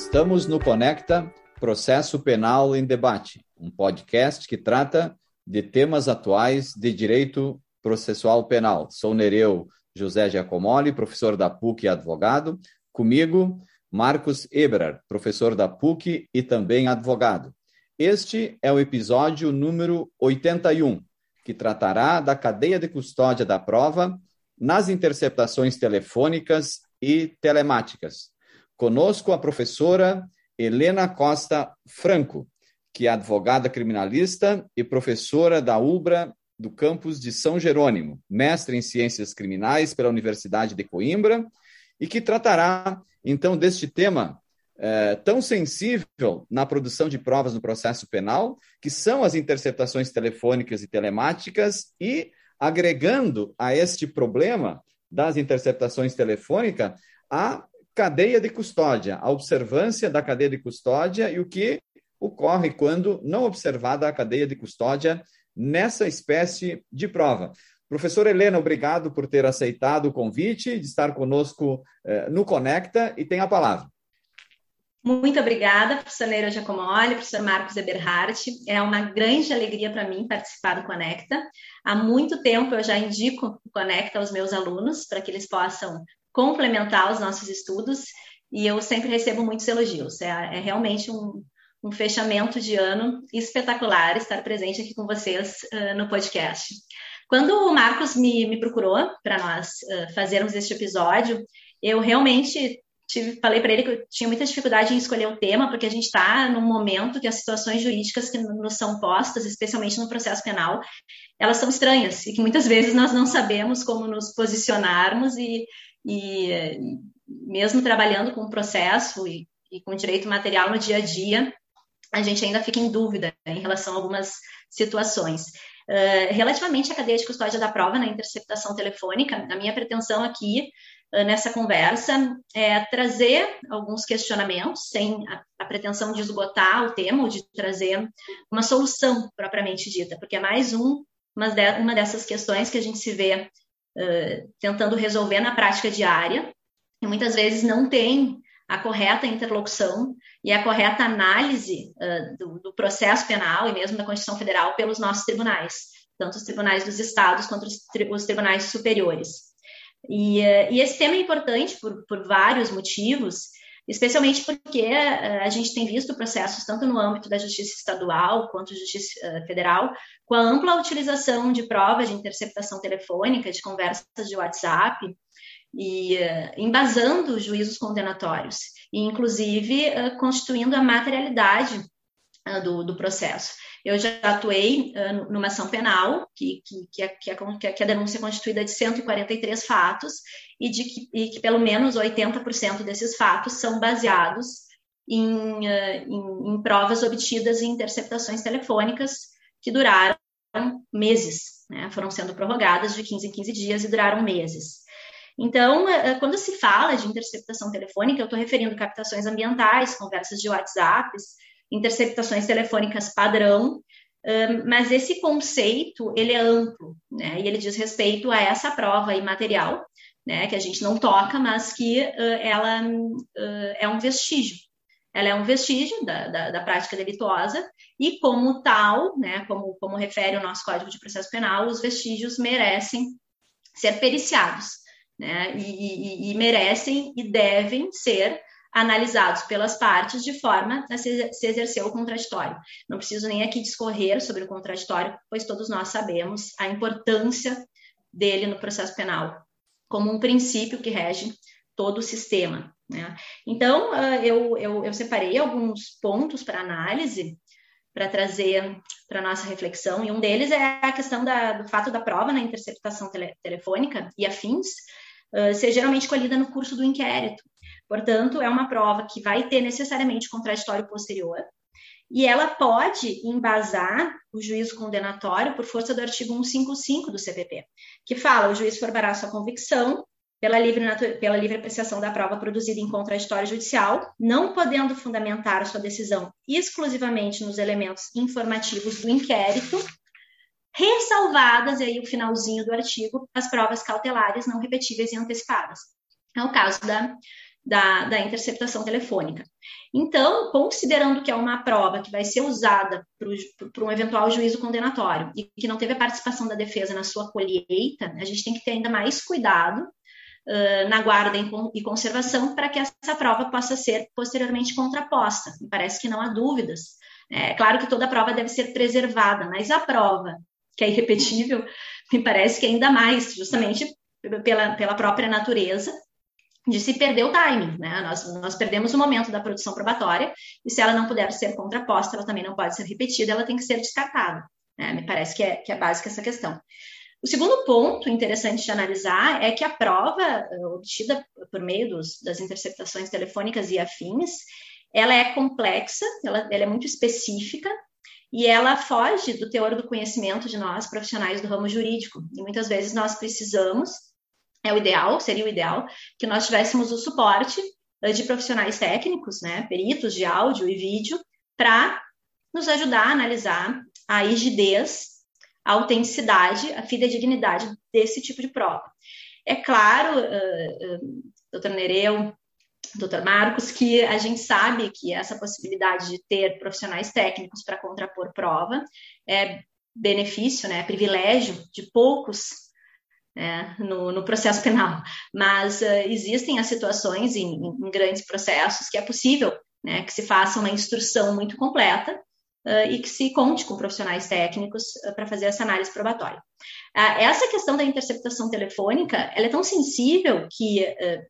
Estamos no Conecta Processo Penal em Debate, um podcast que trata de temas atuais de direito processual penal. Sou Nereu José Giacomoli, professor da PUC e advogado. Comigo, Marcos Eberer, professor da PUC e também advogado. Este é o episódio número 81, que tratará da cadeia de custódia da prova nas interceptações telefônicas e telemáticas. Conosco a professora Helena Costa Franco, que é advogada criminalista e professora da UBRA do campus de São Jerônimo, mestre em Ciências Criminais pela Universidade de Coimbra, e que tratará, então, deste tema é, tão sensível na produção de provas no processo penal, que são as interceptações telefônicas e telemáticas, e agregando a este problema das interceptações telefônicas a cadeia de custódia, a observância da cadeia de custódia e o que ocorre quando não observada a cadeia de custódia nessa espécie de prova. Professora Helena, obrigado por ter aceitado o convite de estar conosco eh, no Conecta e tem a palavra. Muito obrigada, professor Neira Giacomoli, professor Marcos Eberhardt. É uma grande alegria para mim participar do Conecta. Há muito tempo eu já indico o Conecta aos meus alunos para que eles possam complementar os nossos estudos e eu sempre recebo muitos elogios. É, é realmente um, um fechamento de ano espetacular estar presente aqui com vocês uh, no podcast. Quando o Marcos me, me procurou para nós uh, fazermos este episódio, eu realmente tive, falei para ele que eu tinha muita dificuldade em escolher o tema, porque a gente está num momento que as situações jurídicas que nos são postas, especialmente no processo penal, elas são estranhas e que muitas vezes nós não sabemos como nos posicionarmos e, e mesmo trabalhando com o processo e, e com direito material no dia a dia, a gente ainda fica em dúvida em relação a algumas situações. Uh, relativamente à cadeia de custódia da prova na interceptação telefônica, a minha pretensão aqui uh, nessa conversa é trazer alguns questionamentos, sem a, a, pretensão de esgotar o tema ou de trazer uma solução propriamente dita, porque é mais um, uma, de, uma dessas questões que a gente se vê tentando resolver na prática diária, e muitas vezes não tem a correta interlocução e a correta análise uh, do, do, processo penal e mesmo da Constituição Federal pelos nossos tribunais, tanto os tribunais dos estados quanto os, tri os tribunais superiores. E, uh, e, esse tema é importante por, por vários motivos, especialmente porque uh, a gente tem visto processos tanto no âmbito da justiça estadual quanto justiça federal, com a ampla utilização de provas de interceptação telefônica, de conversas de WhatsApp, e uh, embasando juízos condenatórios, e inclusive constituindo a materialidade uh, do, do, processo. Eu já atuei numa ação penal, que, que, que, é, que, é, que, a denúncia é constituída de 143 fatos, e de que, e que pelo menos 80% desses fatos são baseados em, em, em provas obtidas em interceptações telefônicas que duraram meses, né? foram sendo prorrogadas de 15 em 15 dias e duraram meses. Então, eh, quando se fala de interceptação telefônica, eu estou referindo captações ambientais, conversas de WhatsApp, interceptações telefônicas padrão, mas esse conceito ele é amplo, né? E ele diz respeito a essa prova imaterial, né? Que a gente não toca, mas que ela é um vestígio. Ela é um vestígio da, da, da, prática delituosa e, como tal, né? Como, como refere o nosso Código de Processo Penal, os vestígios merecem ser periciados né? E, e, e merecem e devem ser analisados pelas partes de forma a se, exercer o contraditório. Não preciso nem aqui discorrer sobre o contraditório, pois todos nós sabemos a importância dele no processo penal, como um princípio que rege todo o sistema. Né? Então, uh, eu, eu, eu, separei alguns pontos para análise, para trazer para nossa reflexão, e um deles é a questão da, do fato da prova na interceptação tele, telefônica e afins, ser geralmente colhida no curso do inquérito. Portanto, é uma prova que vai ter necessariamente contraditório posterior, e ela pode embasar o juízo condenatório por força do artigo 155 do CPP, que fala: o juiz formará sua convicção pela livre, pela livre apreciação da prova produzida em contraditório judicial, não podendo fundamentar sua decisão exclusivamente nos elementos informativos do inquérito, ressalvadas, e aí o finalzinho do artigo, as provas cautelares não repetíveis e antecipadas. É o caso da da, da interceptação telefônica. Então, considerando que é uma prova que vai ser usada para um eventual juízo condenatório e que não teve a participação da defesa na sua colheita, a gente tem que ter ainda mais cuidado uh, na guarda e conservação para que essa prova possa ser posteriormente contraposta. Me parece que não há dúvidas. É claro que toda prova deve ser preservada, mas a prova que é irrepetível, me parece que ainda mais, justamente pela, pela própria natureza de se perder o timing, né? Nós, nós perdemos o momento da produção probatória e se ela não puder ser contraposta, ela também não pode ser repetida, ela tem que ser descartada. Né? Me parece que é, que é básica essa questão. O segundo ponto interessante de analisar é que a prova eh, obtida por meio dos, das interceptações telefônicas e afins, ela é complexa, ela, ela é muito específica e ela foge do teor do conhecimento de nós profissionais do ramo jurídico. E muitas vezes nós precisamos é o ideal, seria o ideal, que nós tivéssemos o suporte eh, de profissionais técnicos, né, peritos de áudio e vídeo, para nos ajudar a analisar a rigidez, a autenticidade, a fidedignidade desse tipo de prova. É claro, uh, uh, doutor Nereu, doutor Marcos, que a gente sabe que essa possibilidade de ter profissionais técnicos para contrapor prova é benefício, né, é privilégio de poucos é, no, no, processo penal. Mas uh, existem as situações em, em, grandes processos que é possível né, que se faça uma instrução muito completa uh, e que se conte com profissionais técnicos uh, para fazer essa análise probatória. essa questão da interceptação telefônica ela é tão sensível que é,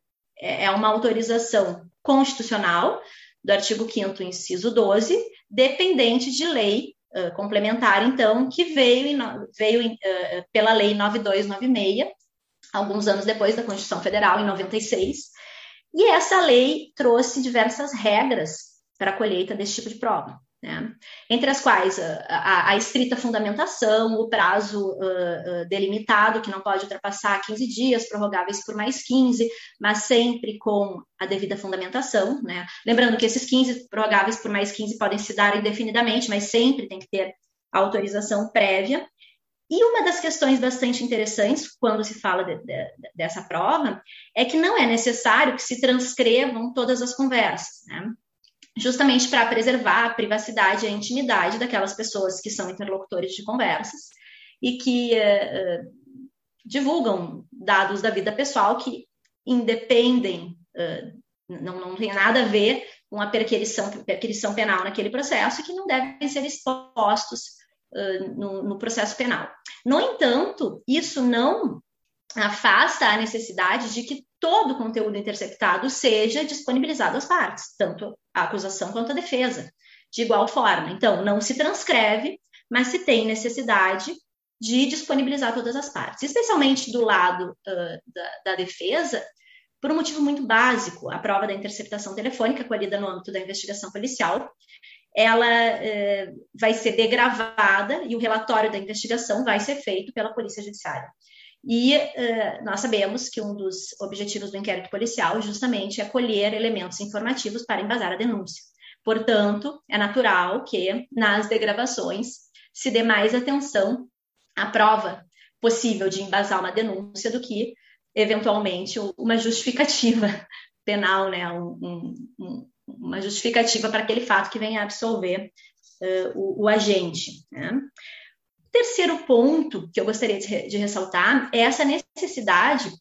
é uma autorização constitucional do artigo 5 inciso 12, dependente de lei uh, complementar, então, que veio, veio uh, pela Lei 9296, alguns anos depois da Constituição Federal, em 96, e essa lei trouxe diversas regras para a colheita desse tipo de prova né? entre as quais a, a, a, estrita fundamentação, o prazo uh, uh, delimitado, que não pode ultrapassar 15 dias, prorrogáveis por mais 15, mas sempre com a devida fundamentação. Né? Lembrando que esses 15 prorrogáveis por mais 15 podem se dar indefinidamente, mas sempre tem que ter autorização prévia. E uma das questões bastante interessantes quando se fala de, de, dessa prova é que não é necessário que se transcrevam todas as conversas. Né? Justamente para preservar a privacidade e a intimidade daquelas pessoas que são interlocutores de conversas e que uh, uh, divulgam dados da vida pessoal que independem, uh, não, não tem nada a ver com a perquirição, perquirição penal naquele processo e que não devem ser expostos no, no processo penal. No entanto, isso não afasta a necessidade de que todo o conteúdo interceptado seja disponibilizado às partes, tanto a acusação quanto a defesa, de igual forma. Então, não se transcreve, mas se tem necessidade de disponibilizar todas as partes, especialmente do lado uh, da, da, defesa, por um motivo muito básico. A prova da interceptação telefônica, colhida no âmbito da investigação policial, ela uh, vai ser degravada e o relatório da investigação vai ser feito pela Polícia Judiciária. E uh, nós sabemos que um dos objetivos do inquérito policial justamente é colher elementos informativos para embasar a denúncia. Portanto, é natural que nas degravações se dê mais atenção à prova possível de embasar uma denúncia do que, eventualmente, uma justificativa penal, né? Um, um, uma justificativa para aquele fato que venha absolver uh, o, o, agente. Né? Terceiro ponto que eu gostaria de, de ressaltar é essa necessidade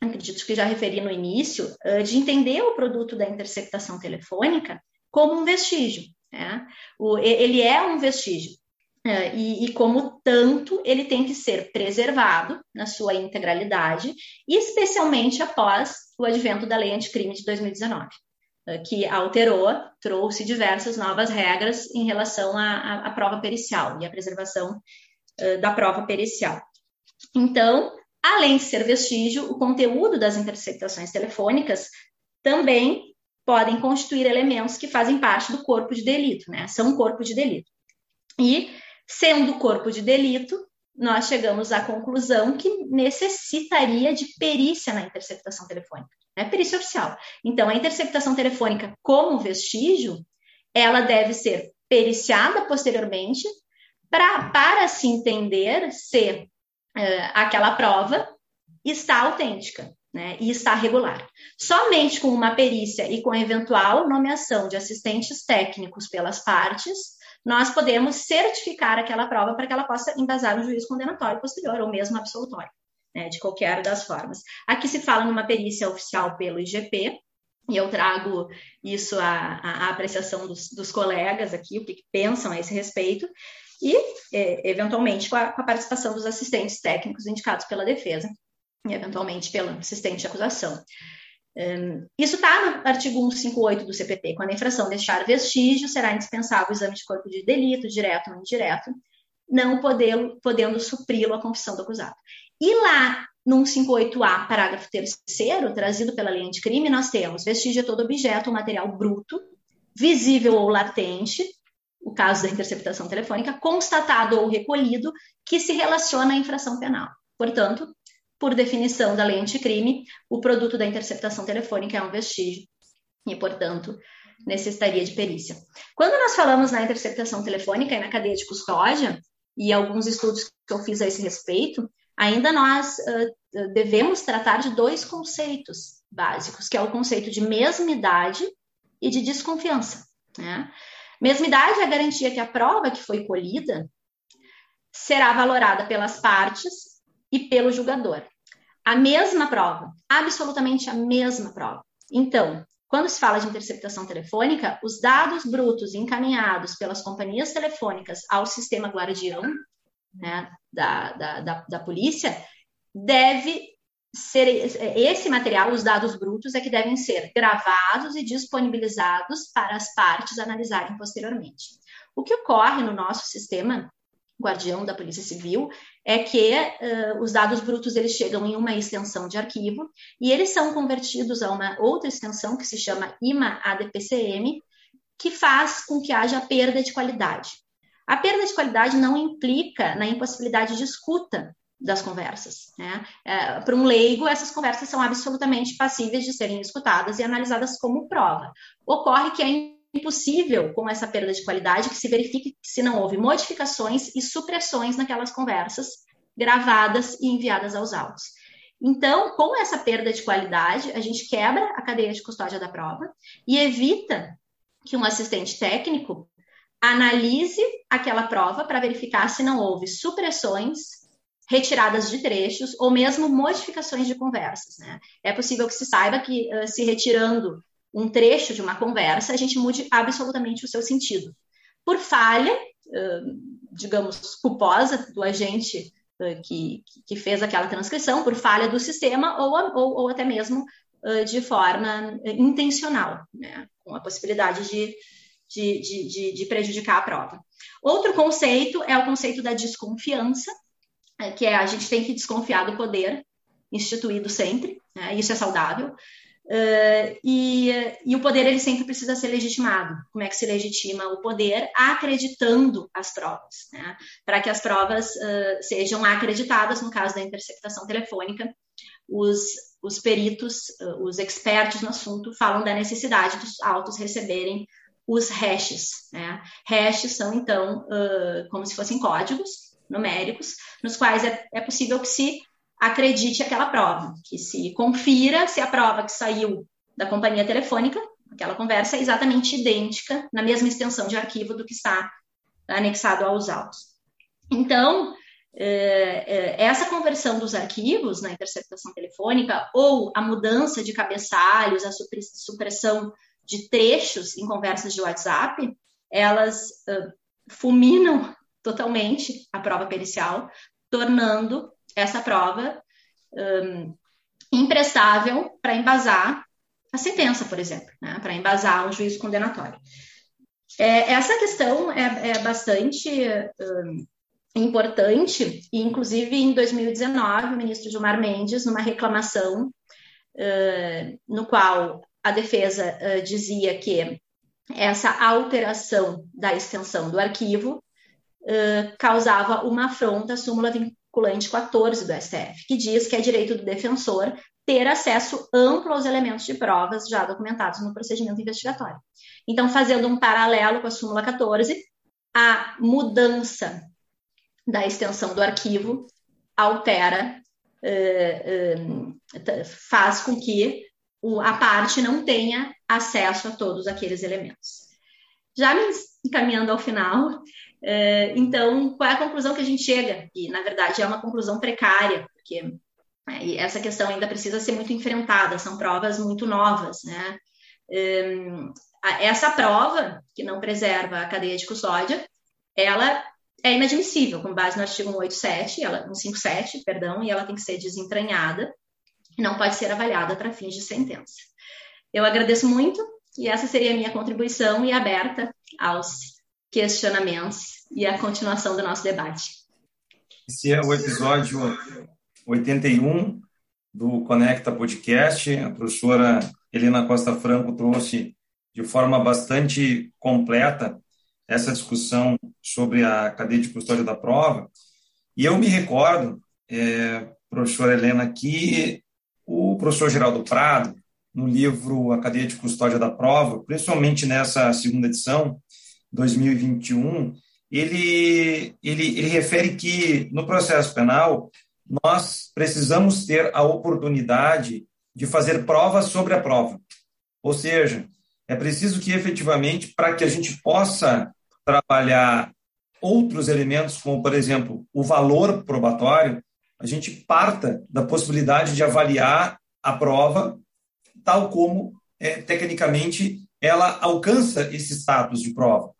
acredito que já referi no início, de entender o produto da interceptação telefônica como um vestígio. Né? O, ele é um vestígio. E, e, como tanto, ele tem que ser preservado na sua integralidade, especialmente após o advento da Lei Anticrime de 2019, que alterou, trouxe diversas novas regras em relação à, à prova pericial e à preservação da prova pericial. Então, além de ser vestígio, o conteúdo das interceptações telefônicas também podem constituir elementos que fazem parte do corpo de delito, né? São um corpo de delito. E, sendo corpo de delito, nós chegamos à conclusão que necessitaria de perícia na interceptação telefônica, né? Perícia oficial. Então, a interceptação telefônica, como vestígio, ela deve ser periciada posteriormente pra, para se entender se uh, aquela prova está autêntica. né, e está regular. Somente com uma perícia e com eventual nomeação de assistentes técnicos pelas partes, nós podemos certificar aquela prova para que ela possa embasar um juízo condenatório posterior ou mesmo absolutório, né, de qualquer das formas. Aqui se fala numa perícia oficial pelo IGP, e eu trago isso à, à apreciação dos, dos, colegas aqui, o que, pensam a esse respeito, e, é, eventualmente, com a, com a participação dos assistentes técnicos indicados pela defesa, e eventualmente pelo assistente de acusação. Um, isso está no artigo 158 do CPP. Quando a infração deixar vestígio, será indispensável o exame de corpo de delito, direto ou indireto, não podendo, podendo supri-lo a confissão do acusado. E lá no 158A, parágrafo 3 trazido pela lei anticrime, nós temos vestígio de todo objeto ou material bruto, visível ou latente, caso da interceptação telefônica, constatado ou recolhido, que se relaciona à infração penal. Portanto, por definição da lei anticrime, o produto da interceptação telefônica é um vestígio e, portanto, necessitaria de perícia. Quando nós falamos na interceptação telefônica e na cadeia de custódia, e alguns estudos que eu fiz a esse respeito, ainda nós uh, devemos tratar de dois conceitos básicos, que é o conceito de mesmidade e de desconfiança. Né? Mesmidade é garantia que a prova que foi colhida será valorada pelas partes e pelo julgador. A mesma prova, absolutamente a mesma prova. Então, quando se fala de interceptação telefônica, os dados brutos encaminhados pelas companhias telefônicas ao sistema guardião né, da, da, da, da polícia, deve ser esse material, os dados brutos, é que devem ser gravados e disponibilizados para as partes analisarem posteriormente. O que ocorre no nosso sistema guardião da Polícia Civil é que uh, os dados brutos eles chegam em uma extensão de arquivo e eles são convertidos a uma outra extensão que se chama IMA ADPCM, que faz com que haja perda de qualidade. A perda de qualidade não implica na impossibilidade de escuta das conversas. Né? É, Para um leigo, essas conversas são absolutamente passíveis de serem escutadas e analisadas como prova. Ocorre que é impossível, com essa perda de qualidade, que se verifique se não houve modificações e supressões naquelas conversas gravadas e enviadas aos autos. Então, com essa perda de qualidade, a gente quebra a cadeia de custódia da prova e evita que um assistente técnico analise aquela prova para verificar se não houve supressões, retiradas de trechos ou mesmo modificações de conversas. Né? É possível que se saiba que, uh, se retirando um trecho de uma conversa, a gente mude absolutamente o seu sentido. Por falha, uh, digamos, culposa do agente uh, que, que fez aquela transcrição, por falha do sistema ou, ou, ou até mesmo de forma intencional, né? com a possibilidade de de, de, de, prejudicar a prova. Outro conceito é o conceito da desconfiança, que é a gente tem que desconfiar do poder instituído sempre, né? isso é saudável. Uh, e, e, o poder ele sempre precisa ser legitimado. Como é que se legitima o poder? Acreditando as provas, né? para que as provas uh, sejam acreditadas. No caso da interceptação telefônica, os, os peritos, uh, os expertos no assunto falam da necessidade dos autos receberem os hashes. Né? Hashes são, então, uh, como se fossem códigos numéricos, nos quais é, é possível que se acredite aquela prova, que se confira se a prova que saiu da companhia telefônica, aquela conversa, é exatamente idêntica, na mesma extensão de arquivo do que está anexado aos autos. Então, essa conversão dos arquivos na interceptação telefônica ou a mudança de cabeçalhos, a supressão de trechos em conversas de WhatsApp, elas fulminam totalmente a prova pericial, tornando essa prova um, imprestável para embasar a sentença, por exemplo, né? para embasar um juízo condenatório. É, essa questão é, é bastante um, importante, e inclusive em 2019, o ministro Gilmar Mendes, numa reclamação uh, no qual a defesa uh, dizia que essa alteração da extensão do arquivo causava uma afronta à súmula vinculante 14 do STF, que diz que é direito do defensor ter acesso amplo aos elementos de provas já documentados no procedimento investigatório. Então, fazendo um paralelo com a súmula 14, a mudança da extensão do arquivo altera faz com que a parte não tenha acesso a todos aqueles elementos. Já me encaminhando ao final, então, qual é a conclusão que a gente chega? E, na verdade, é uma conclusão precária, porque essa questão ainda precisa ser muito enfrentada, são provas muito novas, né? essa prova, que não preserva a cadeia de custódia, ela é inadmissível, com base no artigo 187, ela, 157, perdão, e ela tem que ser desentranhada e não pode ser avaliada para fins de sentença. Eu agradeço muito e essa seria a minha contribuição e aberta aos questionamentos e à continuação do nosso debate. Esse é o episódio 81 do Conecta Podcast. A professora Helena Costa Franco trouxe de forma bastante completa essa discussão sobre a cadeia de custódia da prova. E eu me recordo, é, professora Helena, que o professor Geraldo Prado, no livro A Cadeia de Custódia da Prova, principalmente nessa segunda edição, 2021, ele, ele, ele refere que no processo penal nós precisamos ter a oportunidade de fazer provas sobre a prova. Ou seja, é preciso que efetivamente, para que a gente possa trabalhar outros elementos, como, por exemplo, o valor probatório, a gente parta da possibilidade de avaliar a prova tal como, é, tecnicamente, ela alcança esse status de prova.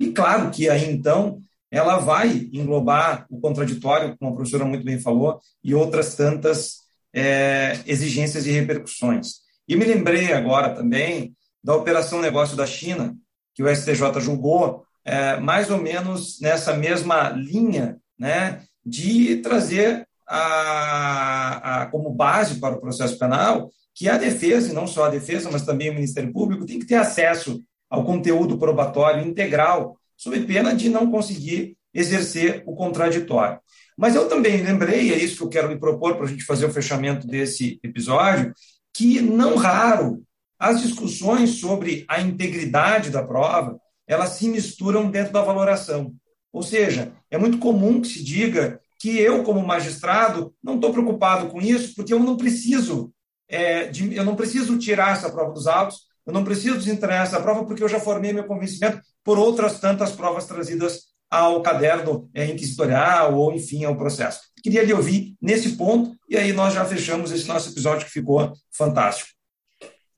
E claro que aí, então, ela vai englobar o contraditório, como a professora muito bem falou, e outras tantas é, exigências e repercussões. E me lembrei agora também da Operação Negócio da China, que o STJ julgou é, mais ou menos nessa mesma linha né, de trazer a, a, como base para o processo penal que a defesa, e não só a defesa, mas também o Ministério Público, tem que ter acesso ao conteúdo probatório integral, sob pena de não conseguir exercer o contraditório. Mas eu também lembrei, é isso que eu quero me propor para a gente fazer o fechamento desse episódio, que não raro as discussões sobre a integridade da prova, elas se misturam dentro da valoração. Ou seja, é muito comum que se diga que eu, como magistrado, não estou preocupado com isso, porque eu não preciso é, de, eu não preciso tirar essa prova dos autos, eu não preciso desentranhar essa prova, porque eu já formei meu convencimento por outras tantas provas trazidas ao caderno é, inquisitorial ou, enfim, ao processo. Queria lhe ouvir nesse ponto, e aí nós já fechamos esse nosso episódio que ficou fantástico.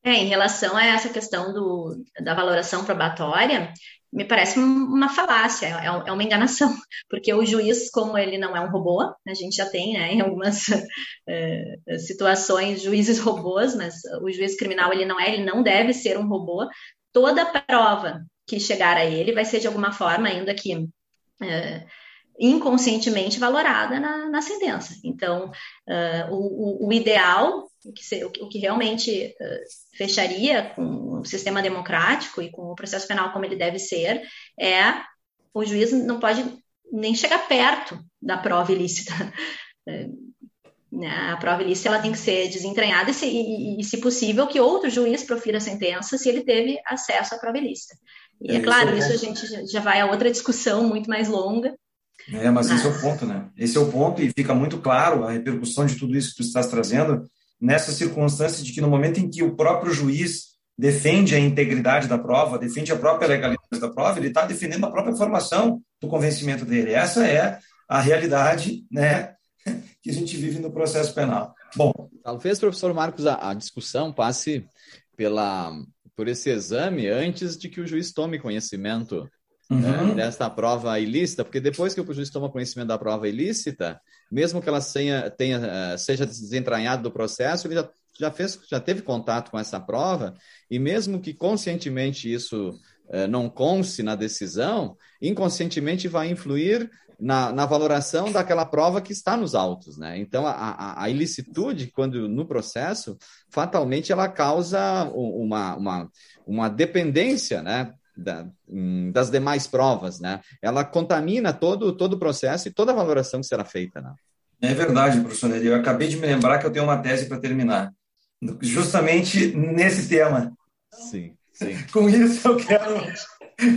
É, em relação a essa questão do, da valoração probatória, me parece uma falácia, é, é uma enganação, porque o juiz, como ele não é um robô, a gente já tem né, em algumas é, situações juízes robôs, mas o juiz criminal ele não é, ele não deve ser um robô. Toda prova que chegar a ele vai ser de alguma forma, ainda que é, inconscientemente valorada na, na sentença. Então, uh, o, o, ideal, o que, se, o que realmente uh, fecharia com o sistema democrático e com o processo penal como ele deve ser, é o juiz não pode nem chegar perto da prova ilícita. Né, a prova ilícita ela tem que ser desentranhada e se, e, e, se possível, que outro juiz profira a sentença se ele teve acesso à prova ilícita. E é, é claro, isso a gente já vai a outra discussão muito mais longa, é, mas, mas esse é o ponto, né? Esse é o ponto e fica muito claro a repercussão de tudo isso que tu estás trazendo nessa circunstância de que no momento em que o próprio juiz defende a integridade da prova, defende a própria legalidade da prova, ele está defendendo a própria formação do convencimento dele. Essa é a realidade, né, que a gente vive no processo penal. Bom, talvez, professor Marcos, a, a discussão passe pela por esse exame antes de que o juiz tome conhecimento uhum. desta prova ilícita, porque depois que o juiz toma conhecimento da prova ilícita, mesmo que ela tenha, tenha, eh, seja desentranhada do processo, ele já, já, fez, já teve contato com essa prova, e mesmo que conscientemente isso eh, não conste na decisão, inconscientemente vai influir na, na, valoração daquela prova que está nos autos, né? Então, a, a, a, ilicitude, quando no processo, fatalmente ela causa uma, uma, uma dependência, né? Da, hum, das demais provas, né? Ela contamina todo, todo o processo e toda a valoração que será feita, né? É verdade, professor Neri. Eu acabei de me lembrar que eu tenho uma tese para terminar, justamente nesse tema. Sim, sim. Com isso eu quero,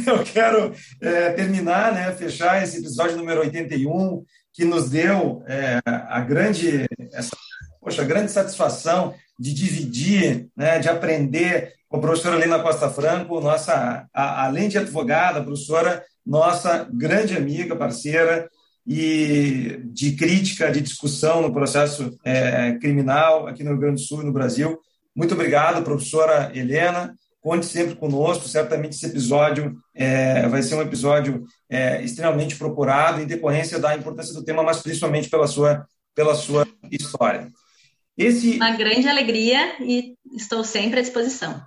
eu quero é, terminar, né, fechar esse episódio número 81, que nos deu é, a grande, essa, poxa, a grande satisfação de dividir, né, de aprender com a professora Helena Costa Franco, nossa, a, além de advogada, professora, nossa grande amiga, parceira, e de crítica, de discussão no processo é, criminal aqui no Rio Grande do Sul e no Brasil. Muito obrigado, professora Helena. Conte sempre conosco. Certamente esse episódio é, vai ser um episódio é, extremamente procurado em decorrência da importância do tema, mas principalmente pela sua, pela sua história. Esse... Uma grande alegria e estou sempre à disposição.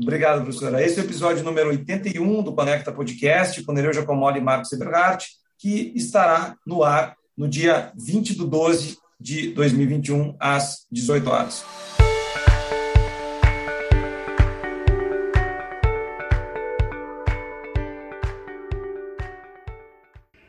Obrigado, professora. Esse é o episódio número 81 do Conecta Podcast, com Nereu Giacomoli e Marcos Eberhardt, que estará no ar no dia 20 de 12 de 2021, às 18 horas.